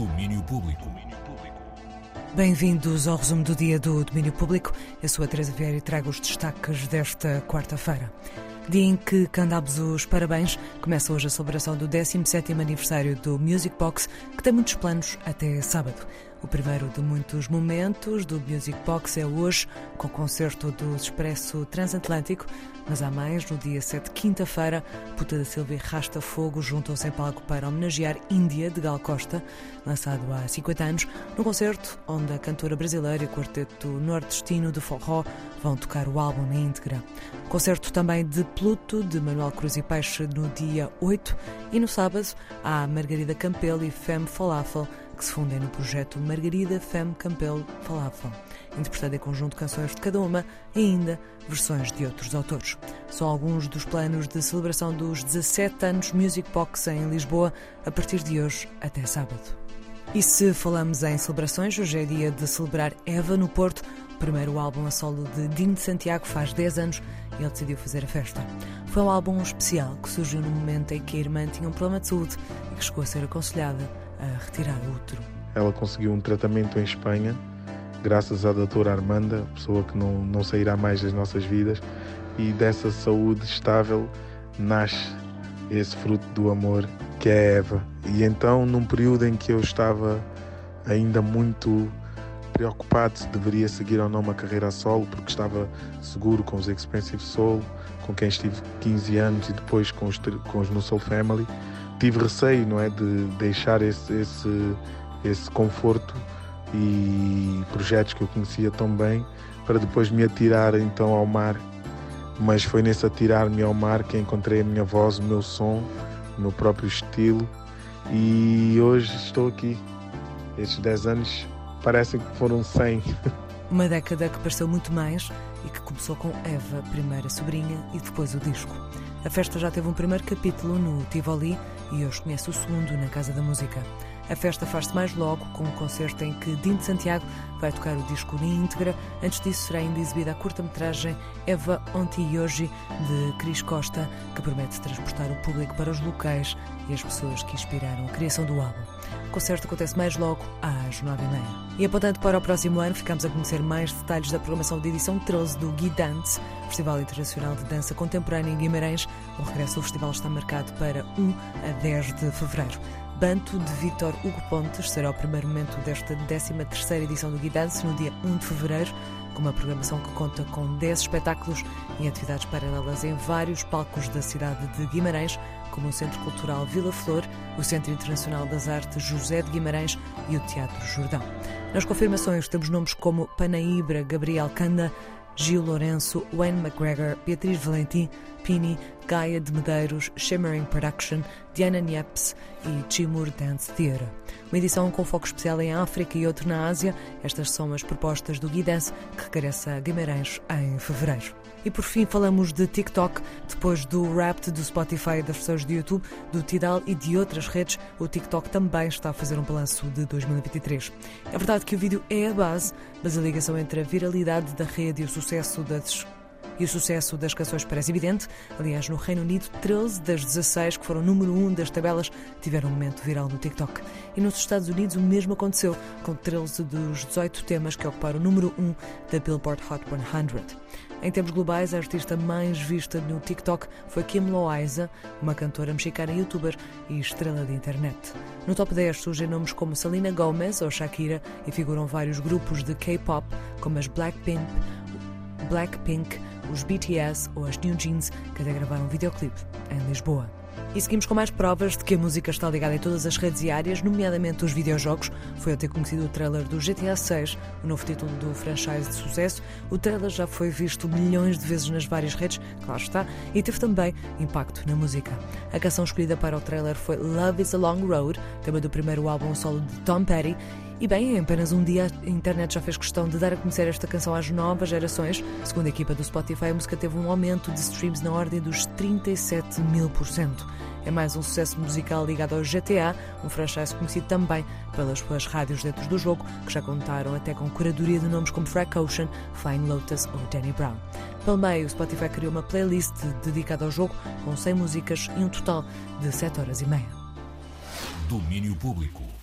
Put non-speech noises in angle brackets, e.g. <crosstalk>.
Domínio Público. Bem-vindos ao resumo do dia do Domínio Público. Eu sou a Teresa Vieira e trago os destaques desta quarta-feira. Dia em que cantamos os parabéns, começa hoje a celebração do 17º aniversário do Music Box, que tem muitos planos até sábado. O primeiro de muitos momentos do Music Box é hoje, com o concerto do Expresso Transatlântico, mas há mais, no dia 7, quinta-feira, Puta da Silva e Rasta Fogo juntam-se em palco para homenagear Índia, de Gal Costa, lançado há 50 anos, num concerto onde a cantora brasileira e o quarteto nordestino de forró vão tocar o álbum na íntegra. Concerto também de Pluto, de Manuel Cruz e Peixe, no dia 8, e no sábado há Margarida Campelo e Femme Falafel, que se fundem no projeto Margarida Femme Campbell Falafel, interpretada em conjunto canções de cada uma ainda versões de outros autores. São alguns dos planos de celebração dos 17 anos Music Box em Lisboa, a partir de hoje até sábado. E se falamos em celebrações, hoje é dia de celebrar Eva no Porto, primeiro álbum a solo de Dino de Santiago faz 10 anos e ele decidiu fazer a festa. Foi um álbum especial que surgiu no momento em que a irmã tinha um problema de saúde e que chegou a ser aconselhada a retirar o útero. Ela conseguiu um tratamento em Espanha, graças à doutora Armanda, pessoa que não, não sairá mais das nossas vidas, e dessa saúde estável nasce esse fruto do amor que é Eva. E então, num período em que eu estava ainda muito preocupado se deveria seguir ou não uma carreira a solo, porque estava seguro com os Expensive Soul, com quem estive 15 anos e depois com os, com os No Soul Family, tive receio, não é, de deixar esse, esse, esse conforto e projetos que eu conhecia tão bem para depois me atirar então ao mar. Mas foi nesse atirar-me ao mar que encontrei a minha voz, o meu som, o meu próprio estilo e hoje estou aqui. Estes 10 anos parecem que foram 100. <laughs> Uma década que pareceu muito mais e que começou com Eva, primeira sobrinha, e depois o disco. A festa já teve um primeiro capítulo no Tivoli e hoje conhece o segundo na Casa da Música. A festa faz-se mais logo com um concerto em que Dino Santiago vai tocar o disco na íntegra. Antes disso será ainda exibida a curta-metragem Eva Onti Yoji de Cris Costa, que promete transportar o público para os locais e as pessoas que inspiraram a criação do álbum. O concerto acontece mais logo às nove e meia. Apontando para o próximo ano, ficamos a conhecer mais detalhes da programação de edição 13 do Gui Dance, Festival Internacional de Dança Contemporânea em Guimarães. O regresso do festival está marcado para 1 a 10 de fevereiro. Banto de Vítor Hugo Pontes será o primeiro momento desta 13ª edição do Guidance no dia 1 de fevereiro, com uma programação que conta com 10 espetáculos e atividades paralelas em vários palcos da cidade de Guimarães, como o Centro Cultural Vila Flor, o Centro Internacional das Artes José de Guimarães e o Teatro Jordão. Nas confirmações temos nomes como Panaíbra, Gabriel Canda, Gil Lourenço, Wayne McGregor, Beatriz Valentim, Pini, Gaia de Medeiros, Shimmering Production, Diana Niepce e Timur Dance Theatre. Uma edição com foco especial em África e outro na Ásia. Estas são as propostas do Guidance, que regressa a Guimarães em fevereiro. E por fim falamos de TikTok, depois do Wrapped do Spotify e das versões do YouTube, do Tidal e de outras redes, o TikTok também está a fazer um balanço de 2023. É verdade que o vídeo é a base, mas a ligação entre a viralidade da rede e o sucesso das e o sucesso das canções parece evidente. Aliás, no Reino Unido, 13 das 16 que foram número 1 das tabelas tiveram um momento viral no TikTok. E nos Estados Unidos o mesmo aconteceu, com 13 dos 18 temas que ocuparam o número 1 da Billboard Hot 100. Em termos globais, a artista mais vista no TikTok foi Kim Loaiza, uma cantora mexicana youtuber e estrela de internet. No top 10 surgem nomes como Selena Gomez ou Shakira e figuram vários grupos de K-pop, como as Blackpink, Blackpink, os BTS ou as New Jeans, que até gravaram um videoclipe em Lisboa. E seguimos com mais provas de que a música está ligada em todas as redes e áreas, nomeadamente os videojogos. Foi ter conhecido o trailer do GTA 6, o novo título do franchise de sucesso. O trailer já foi visto milhões de vezes nas várias redes, claro está, e teve também impacto na música. A canção escolhida para o trailer foi Love is a Long Road, tema do primeiro álbum solo de Tom Petty, e bem, em apenas um dia a internet já fez questão de dar a conhecer esta canção às novas gerações. Segundo a equipa do Spotify, a música teve um aumento de streams na ordem dos 37 mil por cento. É mais um sucesso musical ligado ao GTA, um franchise conhecido também pelas suas rádios dentro do jogo, que já contaram até com curadoria de nomes como Frank Ocean, Flying Lotus ou Danny Brown. Pelo meio, o Spotify criou uma playlist dedicada ao jogo, com 100 músicas e um total de 7 horas e meia. Domínio Público.